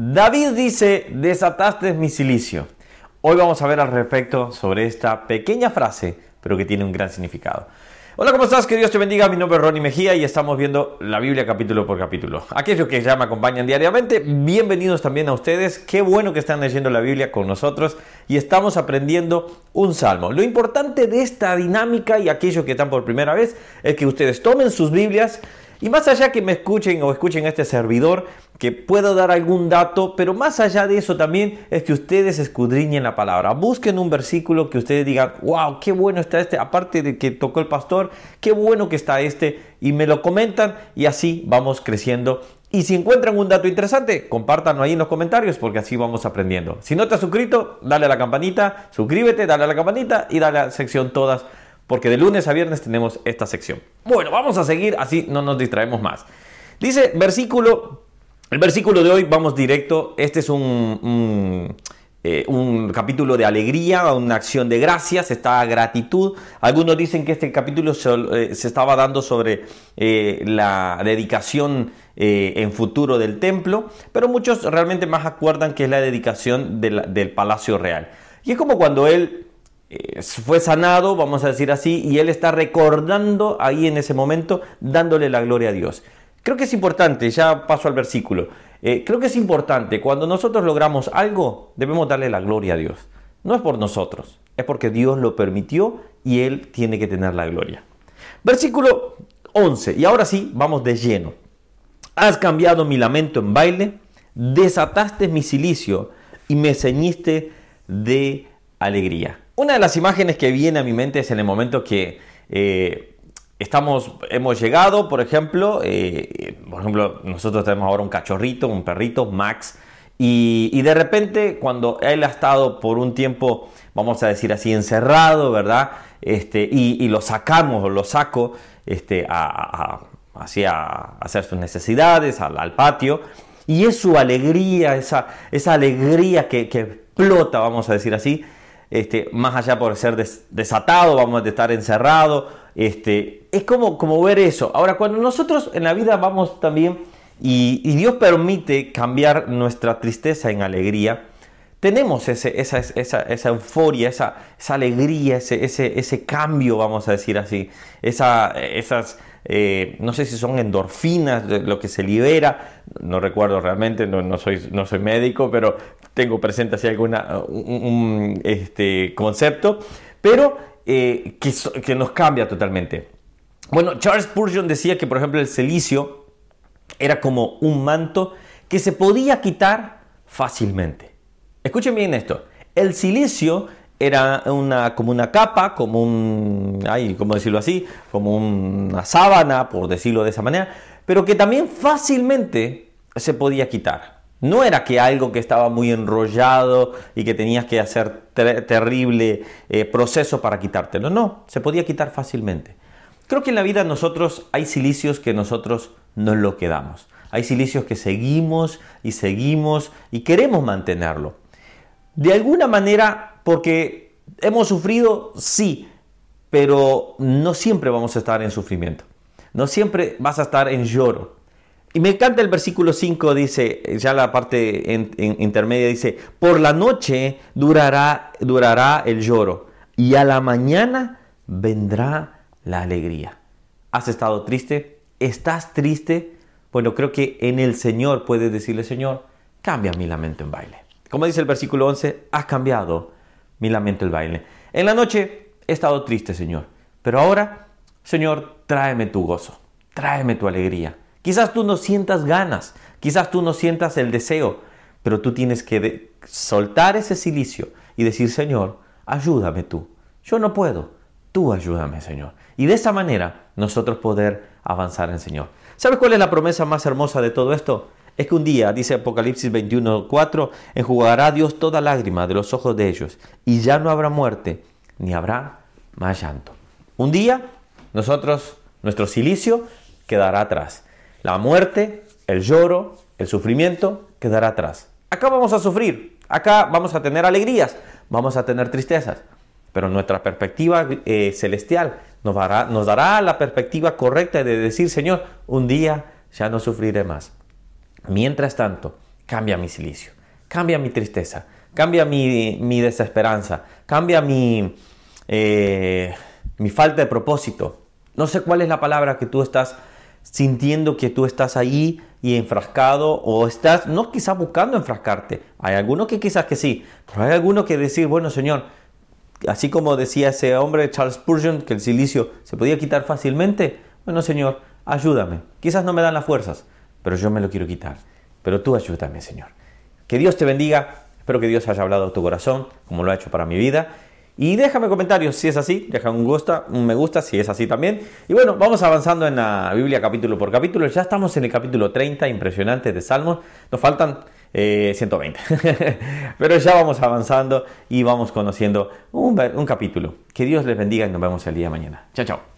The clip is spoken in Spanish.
David dice, desataste mi silicio. Hoy vamos a ver al respecto sobre esta pequeña frase, pero que tiene un gran significado. Hola, ¿cómo estás? Que Dios te bendiga. Mi nombre es Ronnie Mejía y estamos viendo la Biblia capítulo por capítulo. Aquellos que ya me acompañan diariamente, bienvenidos también a ustedes. Qué bueno que están leyendo la Biblia con nosotros y estamos aprendiendo un salmo. Lo importante de esta dinámica y aquellos que están por primera vez es que ustedes tomen sus Biblias y más allá que me escuchen o escuchen a este servidor, que puedo dar algún dato, pero más allá de eso también es que ustedes escudriñen la palabra. Busquen un versículo que ustedes digan, wow, qué bueno está este, aparte de que tocó el pastor, qué bueno que está este, y me lo comentan y así vamos creciendo. Y si encuentran un dato interesante, compártanlo ahí en los comentarios porque así vamos aprendiendo. Si no te has suscrito, dale a la campanita, suscríbete, dale a la campanita y dale a la sección todas porque de lunes a viernes tenemos esta sección. Bueno, vamos a seguir, así no nos distraemos más. Dice versículo, el versículo de hoy, vamos directo, este es un, un, eh, capítulo de alegría, una acción de gracias, está gratitud. Algunos dicen que este capítulo se, eh, estaba dando sobre eh, la dedicación en futuro del templo, pero muchos realmente más acuerdan que es la dedicación del palacio real. Y es como cuando él eh, fue sanado, vamos a decir así, y él está recordando ahí en ese momento, dándole la gloria a Dios. Creo que es importante, ya paso al versículo, eh, creo que es importante, cuando nosotros logramos algo, debemos darle la gloria a Dios. No es por nosotros, es porque Dios lo permitió y Él tiene que tener la gloria. Versículo 11, y ahora sí, vamos de lleno. Has cambiado mi lamento en baile, desataste mi silicio y me ceñiste de alegría. Una de las imágenes que viene a mi mente es en el momento que eh, estamos, hemos llegado, por ejemplo, eh, por ejemplo, nosotros tenemos ahora un cachorrito, un perrito, Max, y, de repente cuando él ha estado por un tiempo, vamos a decir así, encerrado, ¿verdad? Este, y, lo sacamos o lo saco este, a, hacer sus necesidades, al, patio, y es su alegría, esa, esa alegría que explota, vamos a decir así, este, más allá por ser desatado, vamos a estar encerrado. Este, es como, ver eso. Ahora, cuando nosotros en la vida vamos también y, Dios permite cambiar nuestra tristeza en alegría, tenemos ese, esa, esa, esa, euforia, esa, alegría, ese, ese, ese, cambio, vamos a decir así, esa, esas, eh, no sé si son endorfinas, lo que se libera, no recuerdo realmente, no, soy, médico, pero tengo presente así alguna, un, este, concepto, pero eh, que, nos cambia totalmente. Bueno, Charles Spurgeon decía que, por ejemplo, el silicio era como un manto que se podía quitar fácilmente. Escuchen bien esto. El silicio era una, como una capa, como un, ay, ¿cómo decirlo así? Como una sábana, por decirlo de esa manera, pero que también fácilmente se podía quitar. No era que algo que estaba muy enrollado y que tenías que hacer terrible eh, proceso para quitártelo. No, se podía quitar fácilmente. Creo que en la vida nosotros hay silicios que nosotros no lo quedamos. Hay silicios que seguimos y seguimos y queremos mantenerlo. De alguna manera, porque hemos sufrido, sí, pero no siempre vamos a estar en sufrimiento. No siempre vas a estar en lloro. Y me encanta el versículo 5, dice, ya la parte intermedia dice, por la noche durará, durará el lloro y a la mañana vendrá la alegría. ¿Has estado triste? ¿Estás triste? Bueno, creo que en el Señor puedes decirle, Señor, cambia mi lamento en baile. Como dice el versículo 11, has cambiado mi lamento en baile. En la noche he estado triste, Señor, pero ahora, Señor, tráeme tu gozo, tráeme tu alegría. Quizás tú no sientas ganas, quizás tú no sientas el deseo, pero tú tienes que soltar ese silicio y decir, Señor, ayúdame tú. Yo no puedo, tú ayúdame, Señor. Y de esa manera nosotros poder avanzar en Señor. ¿Sabes cuál es la promesa más hermosa de todo esto? Es que un día, dice Apocalipsis 21:4, enjugará Dios toda lágrima de los ojos de ellos, y ya no habrá muerte, ni habrá más llanto. Un día, nosotros, nuestro silicio quedará atrás. La muerte, el lloro, el sufrimiento quedará atrás. Acá vamos a sufrir, acá vamos a tener alegrías, vamos a tener tristezas, pero nuestra perspectiva eh, celestial nos dará, la perspectiva correcta de decir, Señor, un día ya no sufriré más. Mientras tanto, cambia mi silicio, cambia mi tristeza, cambia mi, desesperanza, cambia eh, mi falta de propósito. No sé cuál es la palabra que tú estás sintiendo que tú estás ahí y enfrascado o estás, no quizás buscando enfrascarte. Hay algunos que quizás que sí, pero hay algunos que decir, bueno Señor, así como decía ese hombre Charles Spurgeon, que el silicio se podía quitar fácilmente, bueno Señor, ayúdame. Quizás no me dan las fuerzas, pero yo me lo quiero quitar. Pero tú ayúdame, Señor. Que Dios te bendiga. Espero que Dios haya hablado a tu corazón, como lo ha hecho para mi vida. Y déjame comentarios si es así, deja un, gusta, un me gusta si es así también. Y bueno, vamos avanzando en la Biblia capítulo por capítulo. Ya estamos en el capítulo 30, impresionante de Salmos. Nos faltan 120. Eh, Pero ya vamos avanzando y vamos conociendo un, un capítulo. Que Dios les bendiga y nos vemos el día de mañana. Chao, chao.